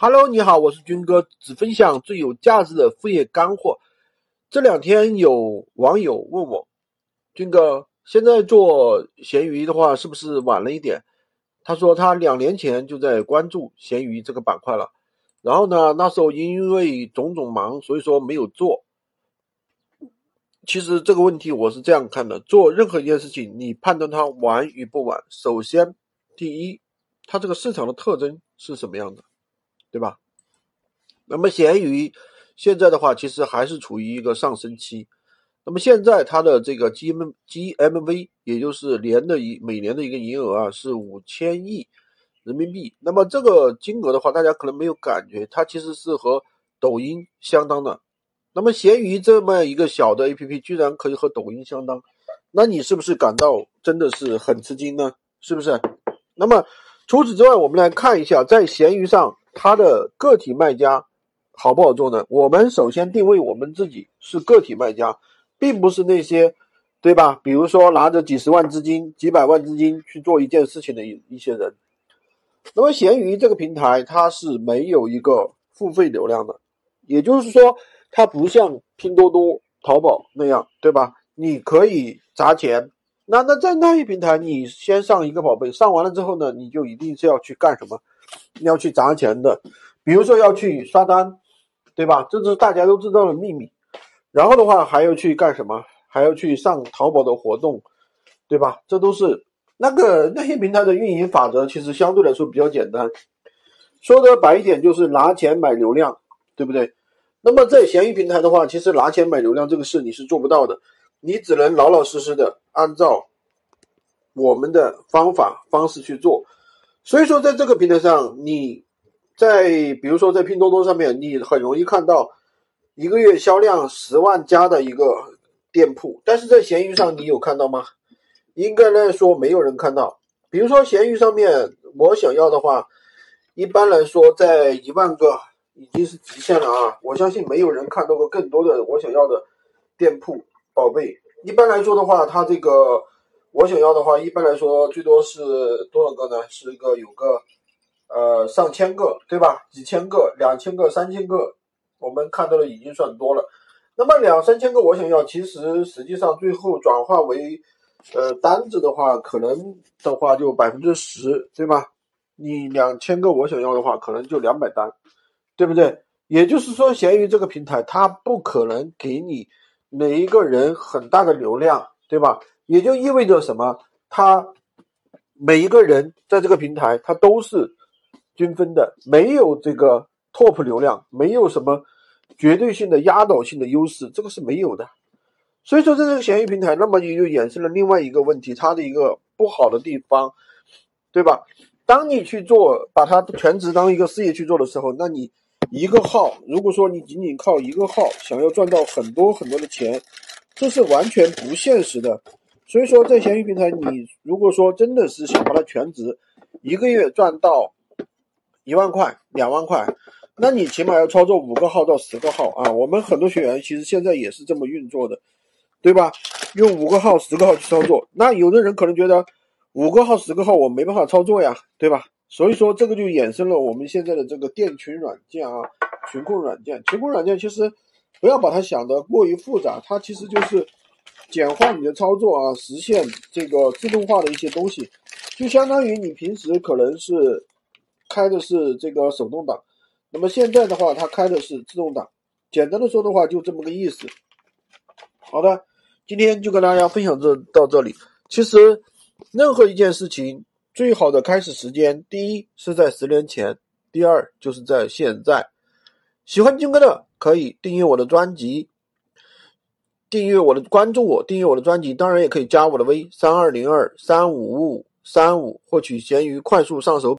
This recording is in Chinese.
Hello，你好，我是军哥，只分享最有价值的副业干货。这两天有网友问我，军哥，现在做闲鱼的话是不是晚了一点？他说他两年前就在关注闲鱼这个板块了，然后呢，那时候因为种种忙，所以说没有做。其实这个问题我是这样看的：做任何一件事情，你判断它晚与不晚，首先第一，它这个市场的特征是什么样的？对吧？那么闲鱼现在的话，其实还是处于一个上升期。那么现在它的这个 G M G M V，也就是年的一每年的一个营业额啊，是五千亿人民币。那么这个金额的话，大家可能没有感觉，它其实是和抖音相当的。那么闲鱼这么一个小的 A P P，居然可以和抖音相当，那你是不是感到真的是很吃惊呢？是不是？那么除此之外，我们来看一下在闲鱼上。它的个体卖家好不好做呢？我们首先定位我们自己是个体卖家，并不是那些，对吧？比如说拿着几十万资金、几百万资金去做一件事情的一一些人。那么闲鱼这个平台它是没有一个付费流量的，也就是说它不像拼多多、淘宝那样，对吧？你可以砸钱。那那在那一平台，你先上一个宝贝，上完了之后呢，你就一定是要去干什么？要去砸钱的，比如说要去刷单，对吧？这是大家都知道的秘密。然后的话还要去干什么？还要去上淘宝的活动，对吧？这都是那个那些平台的运营法则，其实相对来说比较简单。说的白一点，就是拿钱买流量，对不对？那么在闲鱼平台的话，其实拿钱买流量这个事你是做不到的，你只能老老实实的按照我们的方法方式去做。所以说，在这个平台上，你在比如说在拼多多上面，你很容易看到一个月销量十万加的一个店铺，但是在闲鱼上，你有看到吗？应该来说，没有人看到。比如说闲鱼上面，我想要的话，一般来说，在一万个已经是极限了啊！我相信没有人看到过更多的我想要的店铺宝贝。一般来说的话，它这个。我想要的话，一般来说最多是多少个呢？是一个有个，呃，上千个，对吧？几千个、两千个、三千个，我们看到的已经算多了。那么两三千个我想要，其实实际上最后转化为，呃，单子的话，可能的话就百分之十，对吧？你两千个我想要的话，可能就两百单，对不对？也就是说，闲鱼这个平台它不可能给你每一个人很大的流量，对吧？也就意味着什么？他每一个人在这个平台，他都是均分的，没有这个 top 流量，没有什么绝对性的压倒性的优势，这个是没有的。所以说，在这个闲鱼平台，那么也就衍生了另外一个问题，它的一个不好的地方，对吧？当你去做，把它全职当一个事业去做的时候，那你一个号，如果说你仅仅靠一个号想要赚到很多很多的钱，这是完全不现实的。所以说，在闲鱼平台，你如果说真的是想把它全职，一个月赚到一万块、两万块，那你起码要操作五个号到十个号啊。我们很多学员其实现在也是这么运作的，对吧？用五个号、十个号去操作。那有的人可能觉得五个号、十个号我没办法操作呀，对吧？所以说，这个就衍生了我们现在的这个店群软件啊，群控软件。群控软件其实不要把它想得过于复杂，它其实就是。简化你的操作啊，实现这个自动化的一些东西，就相当于你平时可能是开的是这个手动挡，那么现在的话，它开的是自动挡。简单的说的话，就这么个意思。好的，今天就跟大家分享这到这里。其实，任何一件事情最好的开始时间，第一是在十年前，第二就是在现在。喜欢金哥的可以订阅我的专辑。订阅我的，关注我，订阅我的专辑，当然也可以加我的微三二零二三五五三五，获取闲鱼快速上手。